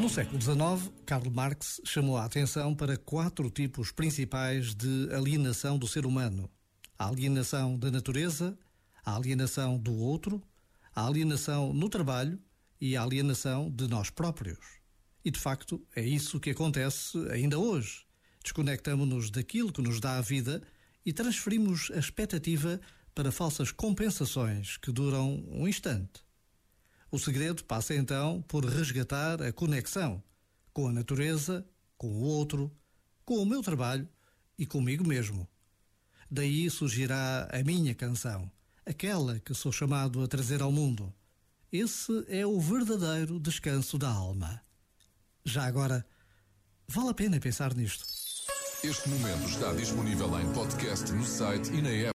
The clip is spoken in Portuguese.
No século XIX, Karl Marx chamou a atenção para quatro tipos principais de alienação do ser humano: a alienação da natureza, a alienação do outro, a alienação no trabalho e a alienação de nós próprios. E de facto é isso que acontece ainda hoje. Desconectamos-nos daquilo que nos dá a vida e transferimos a expectativa para falsas compensações que duram um instante. O segredo passa então por resgatar a conexão com a natureza, com o outro, com o meu trabalho e comigo mesmo. Daí surgirá a minha canção, aquela que sou chamado a trazer ao mundo. Esse é o verdadeiro descanso da alma. Já agora, vale a pena pensar nisto. Este momento está disponível em podcast no site e na app.